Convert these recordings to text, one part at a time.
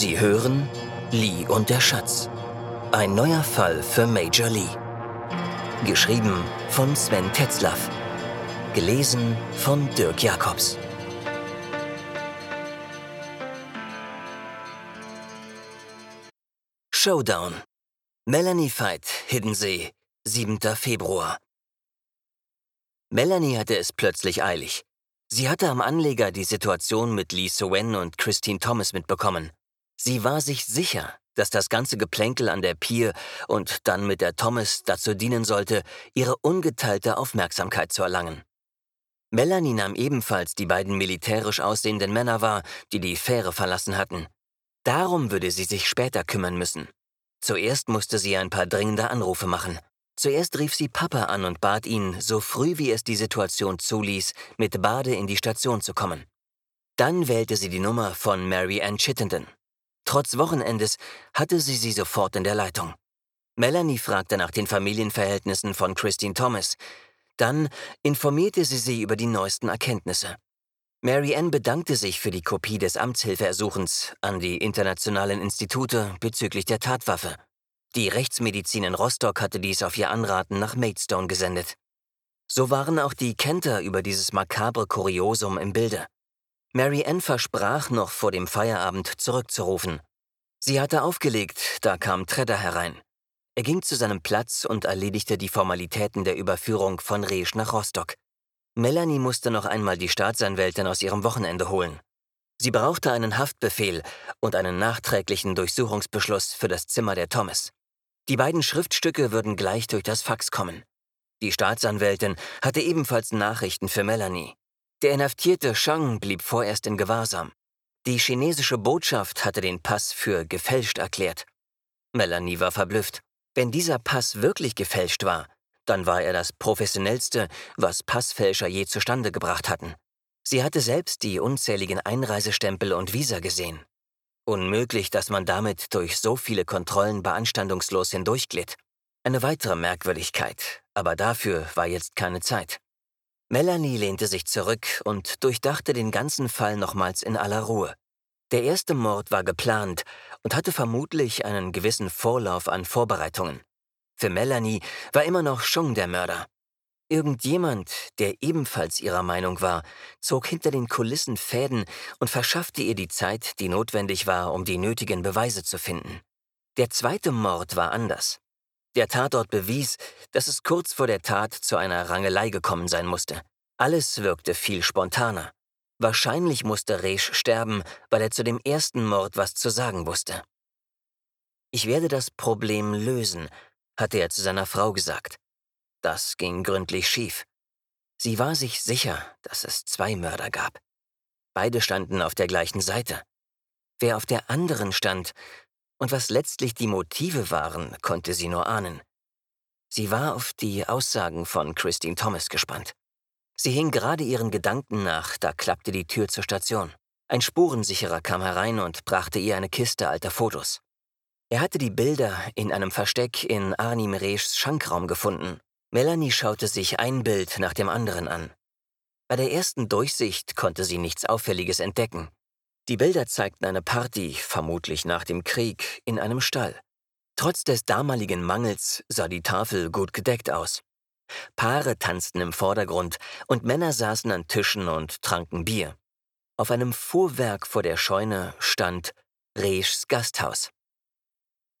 Sie hören Lee und der Schatz. Ein neuer Fall für Major Lee. Geschrieben von Sven Tetzlaff. Gelesen von Dirk Jacobs. Showdown. Melanie Fight, Hiddensee, 7. Februar. Melanie hatte es plötzlich eilig. Sie hatte am Anleger die Situation mit Lee Sowen und Christine Thomas mitbekommen. Sie war sich sicher, dass das ganze Geplänkel an der Pier und dann mit der Thomas dazu dienen sollte, ihre ungeteilte Aufmerksamkeit zu erlangen. Melanie nahm ebenfalls die beiden militärisch aussehenden Männer wahr, die die Fähre verlassen hatten. Darum würde sie sich später kümmern müssen. Zuerst musste sie ein paar dringende Anrufe machen. Zuerst rief sie Papa an und bat ihn, so früh wie es die Situation zuließ, mit Bade in die Station zu kommen. Dann wählte sie die Nummer von Mary Ann Chittenden. Trotz Wochenendes hatte sie sie sofort in der Leitung. Melanie fragte nach den Familienverhältnissen von Christine Thomas. Dann informierte sie sie über die neuesten Erkenntnisse. Mary Ann bedankte sich für die Kopie des Amtshilfeersuchens an die internationalen Institute bezüglich der Tatwaffe. Die Rechtsmedizin in Rostock hatte dies auf ihr Anraten nach Maidstone gesendet. So waren auch die Kenter über dieses makabre Kuriosum im Bilde. Mary Ann versprach, noch vor dem Feierabend zurückzurufen. Sie hatte aufgelegt, da kam Tredder herein. Er ging zu seinem Platz und erledigte die Formalitäten der Überführung von Resch nach Rostock. Melanie musste noch einmal die Staatsanwältin aus ihrem Wochenende holen. Sie brauchte einen Haftbefehl und einen nachträglichen Durchsuchungsbeschluss für das Zimmer der Thomas. Die beiden Schriftstücke würden gleich durch das Fax kommen. Die Staatsanwältin hatte ebenfalls Nachrichten für Melanie. Der inhaftierte Shang blieb vorerst in Gewahrsam. Die chinesische Botschaft hatte den Pass für gefälscht erklärt. Melanie war verblüfft. Wenn dieser Pass wirklich gefälscht war, dann war er das professionellste, was Passfälscher je zustande gebracht hatten. Sie hatte selbst die unzähligen Einreisestempel und Visa gesehen. Unmöglich, dass man damit durch so viele Kontrollen beanstandungslos hindurchglitt. Eine weitere Merkwürdigkeit, aber dafür war jetzt keine Zeit. Melanie lehnte sich zurück und durchdachte den ganzen Fall nochmals in aller Ruhe. Der erste Mord war geplant und hatte vermutlich einen gewissen Vorlauf an Vorbereitungen. Für Melanie war immer noch Chung der Mörder. Irgendjemand, der ebenfalls ihrer Meinung war, zog hinter den Kulissen Fäden und verschaffte ihr die Zeit, die notwendig war, um die nötigen Beweise zu finden. Der zweite Mord war anders. Der Tatort bewies, dass es kurz vor der Tat zu einer Rangelei gekommen sein musste. Alles wirkte viel spontaner. Wahrscheinlich musste Resch sterben, weil er zu dem ersten Mord was zu sagen wusste. Ich werde das Problem lösen, hatte er zu seiner Frau gesagt. Das ging gründlich schief. Sie war sich sicher, dass es zwei Mörder gab. Beide standen auf der gleichen Seite. Wer auf der anderen stand, und was letztlich die Motive waren, konnte sie nur ahnen. Sie war auf die Aussagen von Christine Thomas gespannt. Sie hing gerade ihren Gedanken nach, da klappte die Tür zur Station. Ein Spurensicherer kam herein und brachte ihr eine Kiste alter Fotos. Er hatte die Bilder in einem Versteck in Arnim Reschs Schankraum gefunden. Melanie schaute sich ein Bild nach dem anderen an. Bei der ersten Durchsicht konnte sie nichts Auffälliges entdecken. Die Bilder zeigten eine Party, vermutlich nach dem Krieg, in einem Stall. Trotz des damaligen Mangels sah die Tafel gut gedeckt aus. Paare tanzten im Vordergrund und Männer saßen an Tischen und tranken Bier. Auf einem Fuhrwerk vor der Scheune stand Reschs Gasthaus.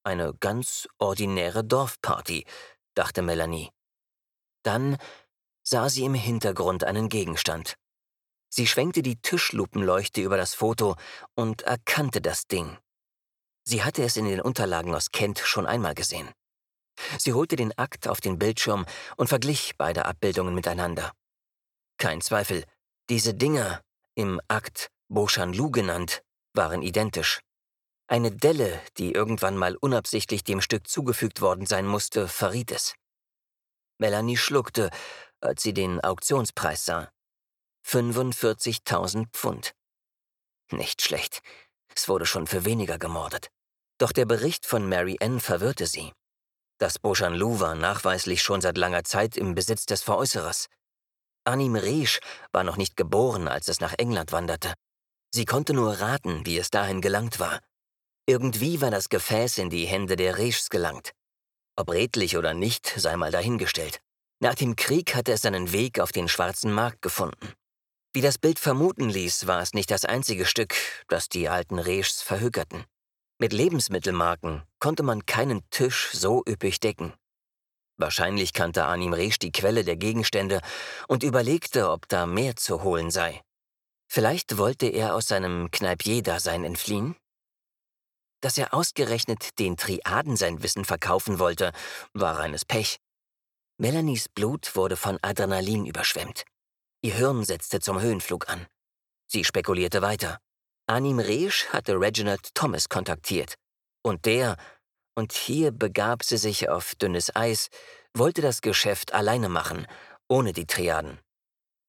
Eine ganz ordinäre Dorfparty, dachte Melanie. Dann sah sie im Hintergrund einen Gegenstand. Sie schwenkte die Tischlupenleuchte über das Foto und erkannte das Ding. Sie hatte es in den Unterlagen aus Kent schon einmal gesehen. Sie holte den Akt auf den Bildschirm und verglich beide Abbildungen miteinander. Kein Zweifel, diese Dinger, im Akt Boshanlu genannt, waren identisch. Eine Delle, die irgendwann mal unabsichtlich dem Stück zugefügt worden sein musste, verriet es. Melanie schluckte, als sie den Auktionspreis sah. 45.000 Pfund. Nicht schlecht. Es wurde schon für weniger gemordet. Doch der Bericht von Mary Ann verwirrte sie. Das Bochanlu war nachweislich schon seit langer Zeit im Besitz des Veräußerers. Anim Resch war noch nicht geboren, als es nach England wanderte. Sie konnte nur raten, wie es dahin gelangt war. Irgendwie war das Gefäß in die Hände der Reschs gelangt. Ob redlich oder nicht, sei mal dahingestellt. Nach dem Krieg hatte es seinen Weg auf den schwarzen Markt gefunden. Wie das Bild vermuten ließ, war es nicht das einzige Stück, das die alten Reschs verhökerten. Mit Lebensmittelmarken konnte man keinen Tisch so üppig decken. Wahrscheinlich kannte Anim Resch die Quelle der Gegenstände und überlegte, ob da mehr zu holen sei. Vielleicht wollte er aus seinem Kneipier-Dasein entfliehen? Dass er ausgerechnet den Triaden sein Wissen verkaufen wollte, war reines Pech. Melanies Blut wurde von Adrenalin überschwemmt. Ihr Hirn setzte zum Höhenflug an. Sie spekulierte weiter. Anim Resch hatte Reginald Thomas kontaktiert. Und der, und hier begab sie sich auf dünnes Eis, wollte das Geschäft alleine machen, ohne die Triaden.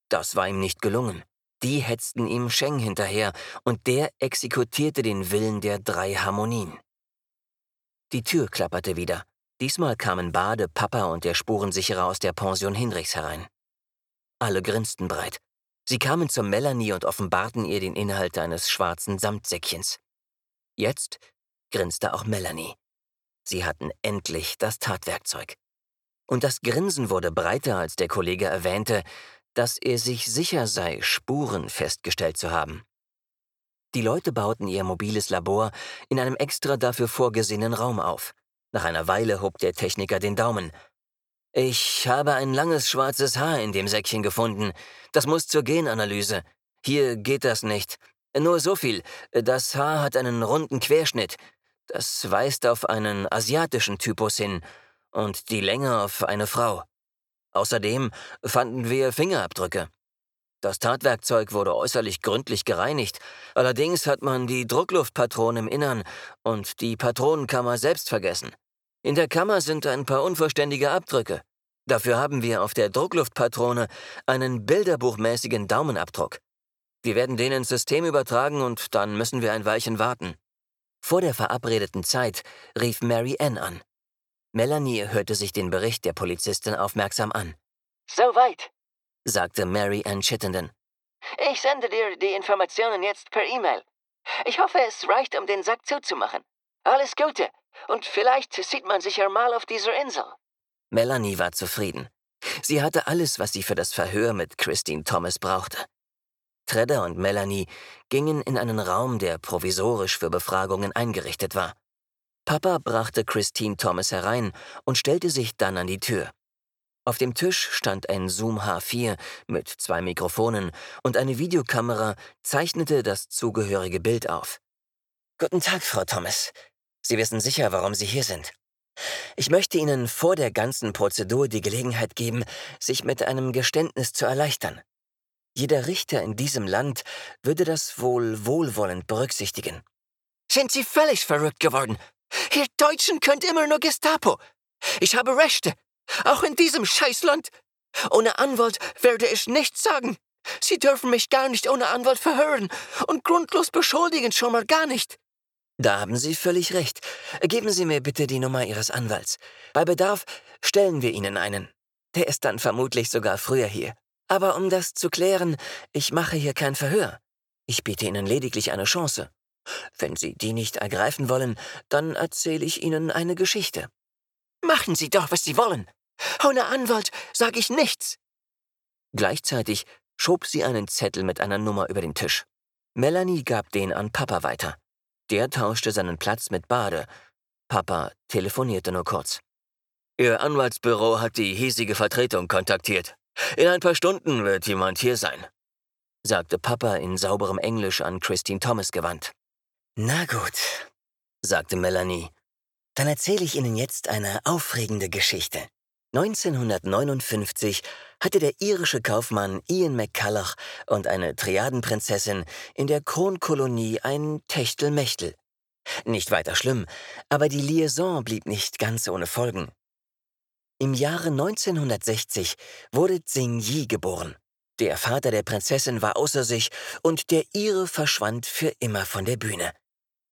Das war ihm nicht gelungen. Die hetzten ihm Sheng hinterher, und der exekutierte den Willen der drei Harmonien. Die Tür klapperte wieder. Diesmal kamen Bade, Papa und der Spurensicherer aus der Pension Hinrichs herein. Alle grinsten breit. Sie kamen zur Melanie und offenbarten ihr den Inhalt eines schwarzen Samtsäckchens. Jetzt grinste auch Melanie. Sie hatten endlich das Tatwerkzeug. Und das Grinsen wurde breiter, als der Kollege erwähnte, dass er sich sicher sei, Spuren festgestellt zu haben. Die Leute bauten ihr mobiles Labor in einem extra dafür vorgesehenen Raum auf. Nach einer Weile hob der Techniker den Daumen. Ich habe ein langes schwarzes Haar in dem Säckchen gefunden. Das muss zur Genanalyse. Hier geht das nicht. Nur so viel. Das Haar hat einen runden Querschnitt. Das weist auf einen asiatischen Typus hin und die Länge auf eine Frau. Außerdem fanden wir Fingerabdrücke. Das Tatwerkzeug wurde äußerlich gründlich gereinigt, allerdings hat man die Druckluftpatronen im Innern und die Patronenkammer selbst vergessen. In der Kammer sind ein paar unvollständige Abdrücke. Dafür haben wir auf der Druckluftpatrone einen bilderbuchmäßigen Daumenabdruck. Wir werden den ins System übertragen und dann müssen wir ein Weilchen warten. Vor der verabredeten Zeit rief Mary Ann an. Melanie hörte sich den Bericht der Polizistin aufmerksam an. Soweit, sagte Mary Ann Chittenden. Ich sende dir die Informationen jetzt per E-Mail. Ich hoffe, es reicht, um den Sack zuzumachen. Alles Gute und vielleicht sieht man sich ja mal auf dieser Insel. Melanie war zufrieden. Sie hatte alles, was sie für das Verhör mit Christine Thomas brauchte. Tredder und Melanie gingen in einen Raum, der provisorisch für Befragungen eingerichtet war. Papa brachte Christine Thomas herein und stellte sich dann an die Tür. Auf dem Tisch stand ein Zoom H4 mit zwei Mikrofonen und eine Videokamera zeichnete das zugehörige Bild auf. Guten Tag, Frau Thomas. Sie wissen sicher, warum Sie hier sind. Ich möchte Ihnen vor der ganzen Prozedur die Gelegenheit geben, sich mit einem Geständnis zu erleichtern. Jeder Richter in diesem Land würde das wohl wohlwollend berücksichtigen. Sind Sie völlig verrückt geworden? Ihr Deutschen könnt immer nur Gestapo. Ich habe Rechte, auch in diesem Scheißland. Ohne Anwalt werde ich nichts sagen. Sie dürfen mich gar nicht ohne Anwalt verhören und grundlos beschuldigen schon mal gar nicht. Da haben Sie völlig recht. Geben Sie mir bitte die Nummer Ihres Anwalts. Bei Bedarf stellen wir Ihnen einen. Der ist dann vermutlich sogar früher hier. Aber um das zu klären, ich mache hier kein Verhör. Ich biete Ihnen lediglich eine Chance. Wenn Sie die nicht ergreifen wollen, dann erzähle ich Ihnen eine Geschichte. Machen Sie doch, was Sie wollen. Ohne Anwalt sage ich nichts. Gleichzeitig schob sie einen Zettel mit einer Nummer über den Tisch. Melanie gab den an Papa weiter. Der tauschte seinen Platz mit Bade. Papa telefonierte nur kurz. Ihr Anwaltsbüro hat die hiesige Vertretung kontaktiert. In ein paar Stunden wird jemand hier sein, sagte Papa in sauberem Englisch an Christine Thomas gewandt. Na gut, sagte Melanie. Dann erzähle ich Ihnen jetzt eine aufregende Geschichte. 1959 hatte der irische Kaufmann Ian McCulloch und eine Triadenprinzessin in der Kronkolonie ein Techtelmechtel. Nicht weiter schlimm, aber die Liaison blieb nicht ganz ohne Folgen. Im Jahre 1960 wurde Tsing Yi geboren. Der Vater der Prinzessin war außer sich und der Ire verschwand für immer von der Bühne.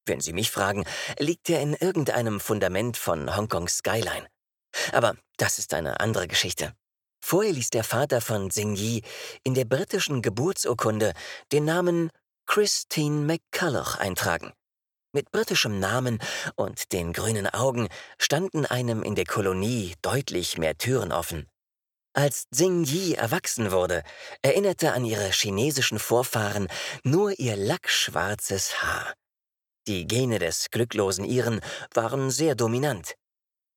Wenn Sie mich fragen, liegt er in irgendeinem Fundament von Hongkongs Skyline. Aber das ist eine andere Geschichte. Vorher ließ der Vater von Yi in der britischen Geburtsurkunde den Namen Christine McCulloch eintragen. mit britischem Namen und den grünen Augen standen einem in der Kolonie deutlich mehr Türen offen. Als Xing Yi erwachsen wurde, erinnerte an ihre chinesischen Vorfahren nur ihr lackschwarzes Haar. Die Gene des glücklosen Iren waren sehr dominant.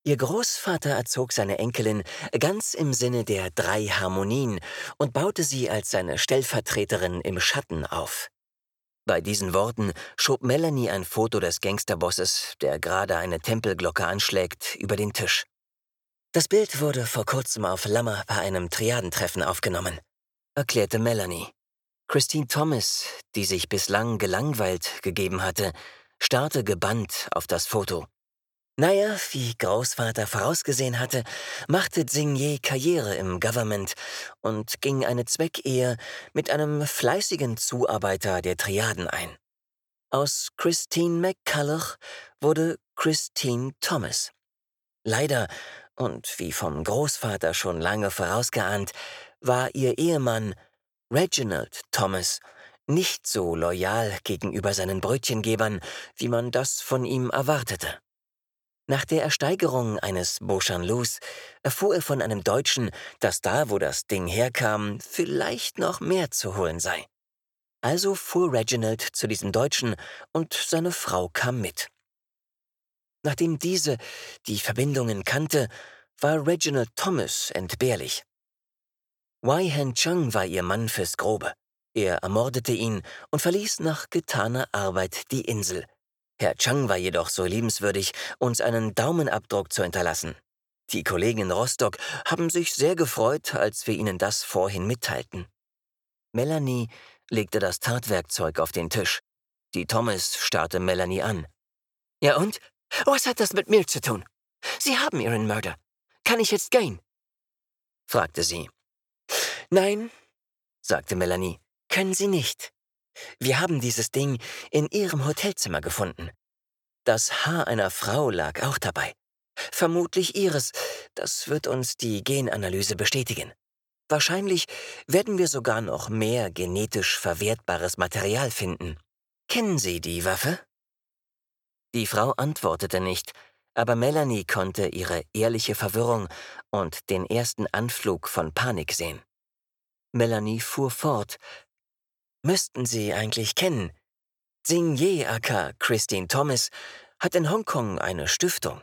Ihr Großvater erzog seine Enkelin ganz im Sinne der drei Harmonien und baute sie als seine Stellvertreterin im Schatten auf. Bei diesen Worten schob Melanie ein Foto des Gangsterbosses, der gerade eine Tempelglocke anschlägt, über den Tisch. Das Bild wurde vor kurzem auf Lammer bei einem Triadentreffen aufgenommen, erklärte Melanie. Christine Thomas, die sich bislang gelangweilt gegeben hatte, starrte gebannt auf das Foto. Naja, wie Großvater vorausgesehen hatte, machte Xingye Karriere im Government und ging eine Zweckehe mit einem fleißigen Zuarbeiter der Triaden ein. Aus Christine McCulloch wurde Christine Thomas. Leider und wie vom Großvater schon lange vorausgeahnt, war ihr Ehemann Reginald Thomas nicht so loyal gegenüber seinen Brötchengebern, wie man das von ihm erwartete. Nach der Ersteigerung eines Beauchamp-Lous erfuhr er von einem Deutschen, dass da, wo das Ding herkam, vielleicht noch mehr zu holen sei. Also fuhr Reginald zu diesem Deutschen und seine Frau kam mit. Nachdem diese die Verbindungen kannte, war Reginald Thomas entbehrlich. Wei Han Chung war ihr Mann fürs Grobe. Er ermordete ihn und verließ nach getaner Arbeit die Insel. Herr Chang war jedoch so liebenswürdig, uns einen Daumenabdruck zu hinterlassen. Die Kollegen in Rostock haben sich sehr gefreut, als wir ihnen das vorhin mitteilten. Melanie legte das Tatwerkzeug auf den Tisch. Die Thomas starrte Melanie an. Ja und? Was hat das mit mir zu tun? Sie haben Ihren Mörder. Kann ich jetzt gehen? fragte sie. Nein, sagte Melanie, können Sie nicht. Wir haben dieses Ding in Ihrem Hotelzimmer gefunden. Das Haar einer Frau lag auch dabei. Vermutlich Ihres, das wird uns die Genanalyse bestätigen. Wahrscheinlich werden wir sogar noch mehr genetisch verwertbares Material finden. Kennen Sie die Waffe? Die Frau antwortete nicht, aber Melanie konnte ihre ehrliche Verwirrung und den ersten Anflug von Panik sehen. Melanie fuhr fort. Müssten Sie eigentlich kennen. Xing Ye aka Christine Thomas hat in Hongkong eine Stiftung.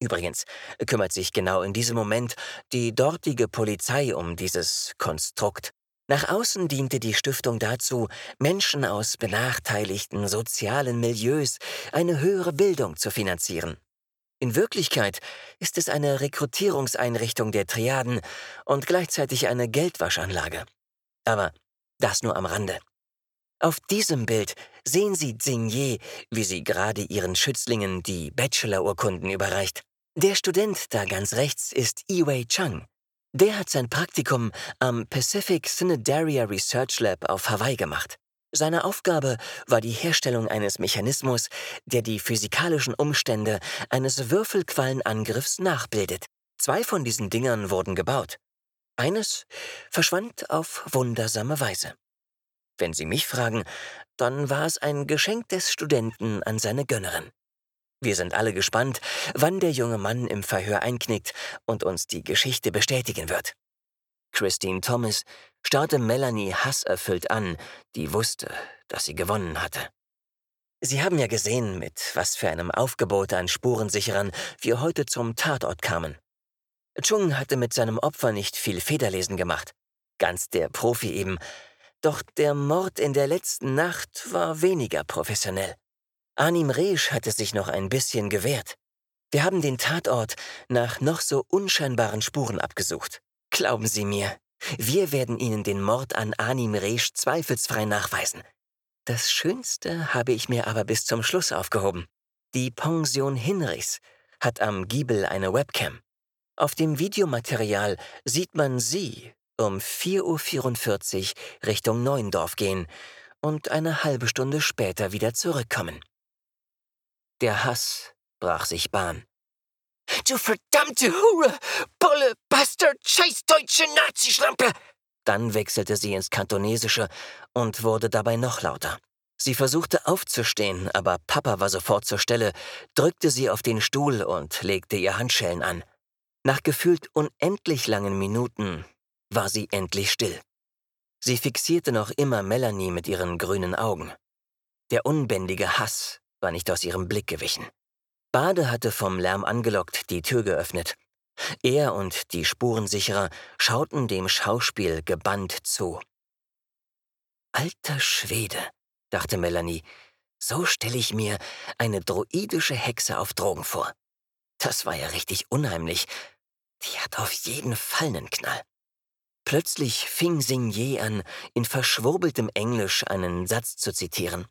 Übrigens kümmert sich genau in diesem Moment die dortige Polizei um dieses Konstrukt. Nach außen diente die Stiftung dazu, Menschen aus benachteiligten sozialen Milieus eine höhere Bildung zu finanzieren. In Wirklichkeit ist es eine Rekrutierungseinrichtung der Triaden und gleichzeitig eine Geldwaschanlage. Aber das nur am Rande. Auf diesem Bild sehen Sie Xingye, wie sie gerade ihren Schützlingen die Bachelorurkunden überreicht. Der Student da ganz rechts ist Iwei Chang. Der hat sein Praktikum am Pacific Cnidaria Research Lab auf Hawaii gemacht. Seine Aufgabe war die Herstellung eines Mechanismus, der die physikalischen Umstände eines Würfelquallenangriffs nachbildet. Zwei von diesen Dingern wurden gebaut. Eines verschwand auf wundersame Weise. Wenn Sie mich fragen, dann war es ein Geschenk des Studenten an seine Gönnerin. Wir sind alle gespannt, wann der junge Mann im Verhör einknickt und uns die Geschichte bestätigen wird. Christine Thomas starrte Melanie hasserfüllt an, die wusste, dass sie gewonnen hatte. Sie haben ja gesehen, mit was für einem Aufgebot an Spurensicherern wir heute zum Tatort kamen. Chung hatte mit seinem Opfer nicht viel Federlesen gemacht. Ganz der Profi eben. Doch der Mord in der letzten Nacht war weniger professionell. Anim Resch hatte sich noch ein bisschen gewehrt. Wir haben den Tatort nach noch so unscheinbaren Spuren abgesucht. Glauben Sie mir, wir werden Ihnen den Mord an Anim Resch zweifelsfrei nachweisen. Das Schönste habe ich mir aber bis zum Schluss aufgehoben. Die Pension Hinrichs hat am Giebel eine Webcam. Auf dem Videomaterial sieht man Sie um 4.44 Uhr Richtung Neuendorf gehen und eine halbe Stunde später wieder zurückkommen. Der Hass brach sich Bahn. Du verdammte Hure! Bolle, Bastard, scheißdeutsche Nazischlampe! Dann wechselte sie ins Kantonesische und wurde dabei noch lauter. Sie versuchte aufzustehen, aber Papa war sofort zur Stelle, drückte sie auf den Stuhl und legte ihr Handschellen an. Nach gefühlt unendlich langen Minuten war sie endlich still. Sie fixierte noch immer Melanie mit ihren grünen Augen. Der unbändige Hass war nicht aus ihrem Blick gewichen. Bade hatte vom Lärm angelockt die Tür geöffnet. Er und die Spurensicherer schauten dem Schauspiel gebannt zu. Alter Schwede, dachte Melanie, so stelle ich mir eine droidische Hexe auf Drogen vor. Das war ja richtig unheimlich. Die hat auf jeden Fall einen Knall. Plötzlich fing Signier an, in verschwurbeltem Englisch einen Satz zu zitieren.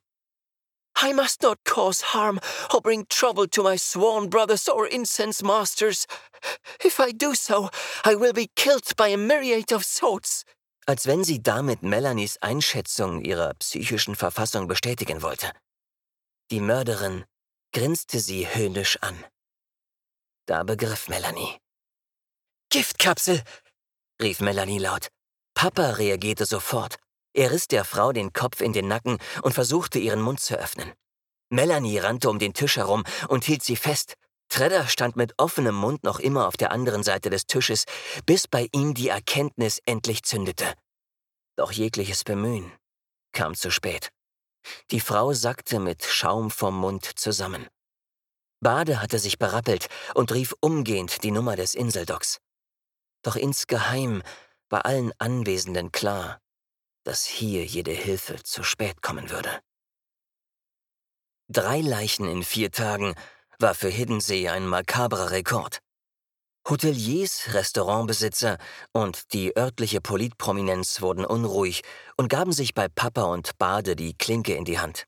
I must not cause harm or bring trouble to my sworn brothers or incense masters. If I do so, I will be killed by a myriad of swords. Als wenn sie damit Melanies Einschätzung ihrer psychischen Verfassung bestätigen wollte. Die Mörderin grinste sie höhnisch an. Da begriff Melanie. Giftkapsel! Rief Melanie laut. Papa reagierte sofort. Er riss der Frau den Kopf in den Nacken und versuchte, ihren Mund zu öffnen. Melanie rannte um den Tisch herum und hielt sie fest. Tredder stand mit offenem Mund noch immer auf der anderen Seite des Tisches, bis bei ihm die Erkenntnis endlich zündete. Doch jegliches Bemühen kam zu spät. Die Frau sackte mit Schaum vom Mund zusammen. Bade hatte sich berappelt und rief umgehend die Nummer des Inseldocks. Doch insgeheim war allen Anwesenden klar, dass hier jede Hilfe zu spät kommen würde. Drei Leichen in vier Tagen war für Hiddensee ein makabrer Rekord. Hoteliers, Restaurantbesitzer und die örtliche Politprominenz wurden unruhig und gaben sich bei Papa und Bade die Klinke in die Hand.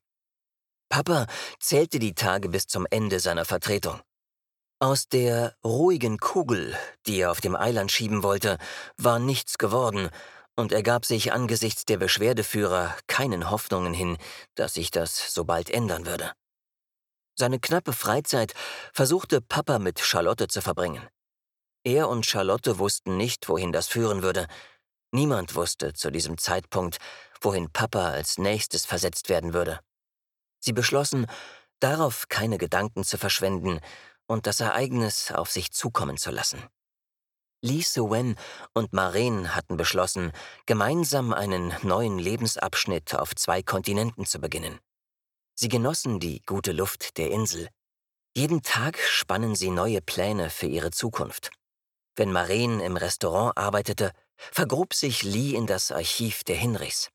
Papa zählte die Tage bis zum Ende seiner Vertretung. Aus der ruhigen Kugel, die er auf dem Eiland schieben wollte, war nichts geworden, und er gab sich angesichts der Beschwerdeführer keinen Hoffnungen hin, dass sich das so bald ändern würde. Seine knappe Freizeit versuchte Papa mit Charlotte zu verbringen. Er und Charlotte wussten nicht, wohin das führen würde. Niemand wusste zu diesem Zeitpunkt, wohin Papa als nächstes versetzt werden würde. Sie beschlossen, darauf keine Gedanken zu verschwenden und das Ereignis auf sich zukommen zu lassen. Lee Suen und Maren hatten beschlossen, gemeinsam einen neuen Lebensabschnitt auf zwei Kontinenten zu beginnen. Sie genossen die gute Luft der Insel. Jeden Tag spannen sie neue Pläne für ihre Zukunft. Wenn Maren im Restaurant arbeitete, vergrub sich Lee in das Archiv der Hinrichs.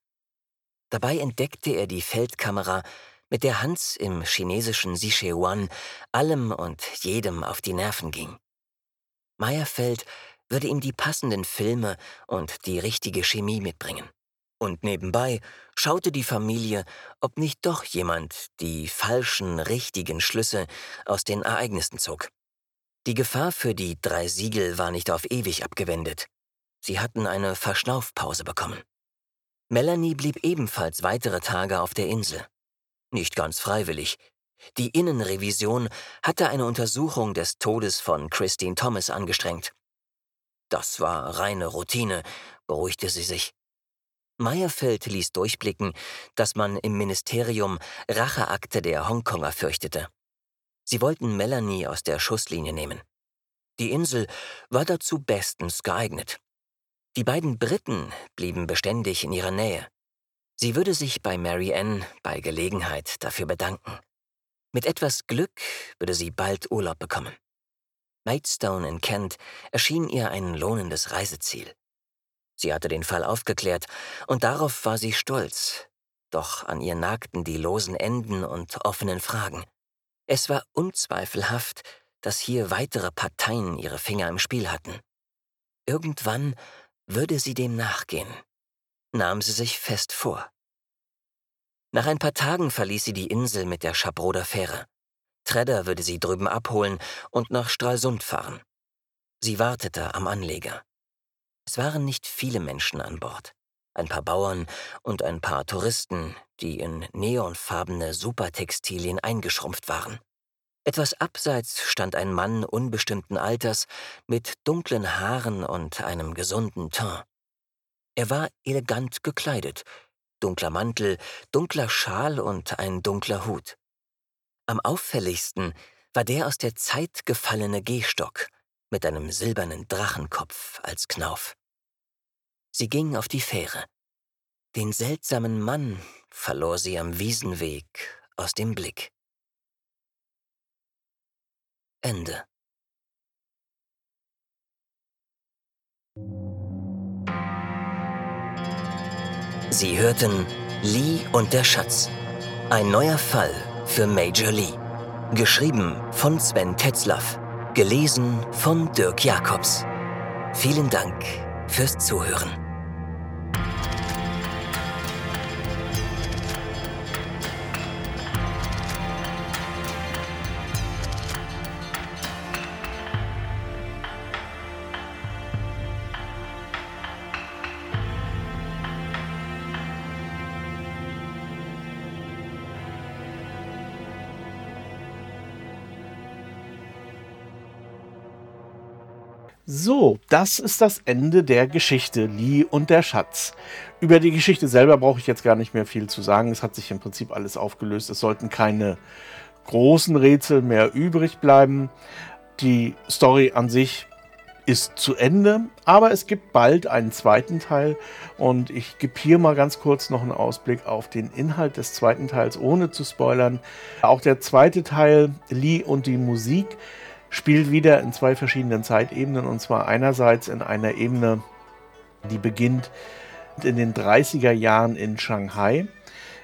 Dabei entdeckte er die Feldkamera, mit der Hans im chinesischen Sichuan allem und jedem auf die Nerven ging. Meyerfeld würde ihm die passenden Filme und die richtige Chemie mitbringen. Und nebenbei schaute die Familie, ob nicht doch jemand die falschen, richtigen Schlüsse aus den Ereignissen zog. Die Gefahr für die drei Siegel war nicht auf ewig abgewendet. Sie hatten eine Verschnaufpause bekommen. Melanie blieb ebenfalls weitere Tage auf der Insel. Nicht ganz freiwillig. Die Innenrevision hatte eine Untersuchung des Todes von Christine Thomas angestrengt. Das war reine Routine, beruhigte sie sich. Meyerfeld ließ durchblicken, dass man im Ministerium Racheakte der Hongkonger fürchtete. Sie wollten Melanie aus der Schusslinie nehmen. Die Insel war dazu bestens geeignet. Die beiden Briten blieben beständig in ihrer Nähe. Sie würde sich bei Mary Ann bei Gelegenheit dafür bedanken. Mit etwas Glück würde sie bald Urlaub bekommen. Maidstone in Kent erschien ihr ein lohnendes Reiseziel. Sie hatte den Fall aufgeklärt, und darauf war sie stolz. Doch an ihr nagten die losen Enden und offenen Fragen. Es war unzweifelhaft, dass hier weitere Parteien ihre Finger im Spiel hatten. Irgendwann würde sie dem nachgehen, nahm sie sich fest vor. Nach ein paar Tagen verließ sie die Insel mit der Schabroder Fähre. Tredder würde sie drüben abholen und nach Stralsund fahren. Sie wartete am Anleger. Es waren nicht viele Menschen an Bord. Ein paar Bauern und ein paar Touristen, die in neonfarbene Supertextilien eingeschrumpft waren. Etwas abseits stand ein Mann unbestimmten Alters mit dunklen Haaren und einem gesunden Teint. Er war elegant gekleidet, dunkler Mantel, dunkler Schal und ein dunkler Hut. Am auffälligsten war der aus der Zeit gefallene Gehstock mit einem silbernen Drachenkopf als Knauf. Sie ging auf die Fähre. Den seltsamen Mann verlor sie am Wiesenweg aus dem Blick. Ende. Sie hörten Lee und der Schatz. Ein neuer Fall für Major Lee. Geschrieben von Sven Tetzlaff. Gelesen von Dirk Jacobs. Vielen Dank fürs Zuhören. So, das ist das Ende der Geschichte Lee und der Schatz. Über die Geschichte selber brauche ich jetzt gar nicht mehr viel zu sagen. Es hat sich im Prinzip alles aufgelöst. Es sollten keine großen Rätsel mehr übrig bleiben. Die Story an sich ist zu Ende, aber es gibt bald einen zweiten Teil und ich gebe hier mal ganz kurz noch einen Ausblick auf den Inhalt des zweiten Teils, ohne zu spoilern. Auch der zweite Teil, Lee und die Musik, spielt wieder in zwei verschiedenen Zeitebenen und zwar einerseits in einer Ebene, die beginnt in den 30er Jahren in Shanghai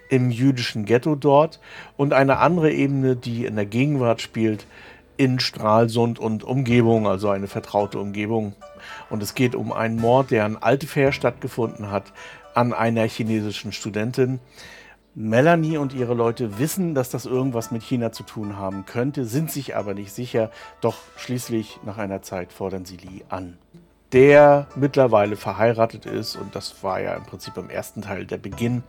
im jüdischen Ghetto dort und eine andere Ebene, die in der Gegenwart spielt in Stralsund und Umgebung, also eine vertraute Umgebung. Und es geht um einen Mord, der in Altefähr stattgefunden hat, an einer chinesischen Studentin. Melanie und ihre Leute wissen, dass das irgendwas mit China zu tun haben könnte, sind sich aber nicht sicher, doch schließlich nach einer Zeit fordern sie Lee an. Der mittlerweile verheiratet ist, und das war ja im Prinzip im ersten Teil der Beginn,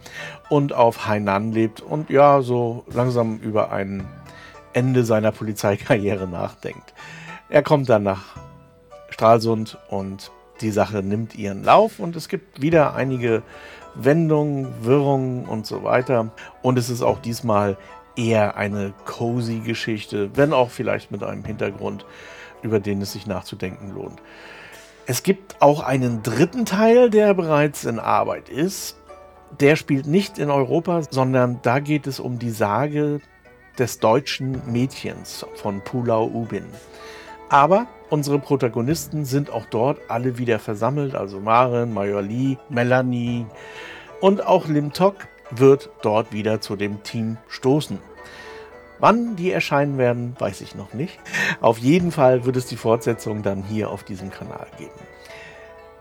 und auf Hainan lebt und ja, so langsam über ein Ende seiner Polizeikarriere nachdenkt. Er kommt dann nach Stralsund und die Sache nimmt ihren Lauf und es gibt wieder einige Wendungen, Wirrungen und so weiter. Und es ist auch diesmal eher eine cozy Geschichte, wenn auch vielleicht mit einem Hintergrund, über den es sich nachzudenken lohnt. Es gibt auch einen dritten Teil, der bereits in Arbeit ist. Der spielt nicht in Europa, sondern da geht es um die Sage des deutschen Mädchens von Pulau Ubin. Aber unsere Protagonisten sind auch dort alle wieder versammelt, also Maren, Major Lee, Melanie und auch Lim Tok wird dort wieder zu dem Team stoßen. Wann die erscheinen werden, weiß ich noch nicht. Auf jeden Fall wird es die Fortsetzung dann hier auf diesem Kanal geben.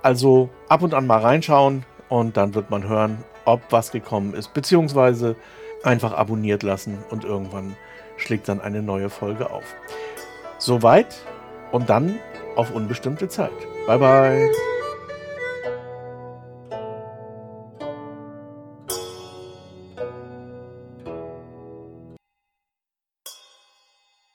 Also ab und an mal reinschauen und dann wird man hören, ob was gekommen ist, beziehungsweise einfach abonniert lassen und irgendwann schlägt dann eine neue Folge auf. Soweit und dann auf unbestimmte Zeit. Bye bye.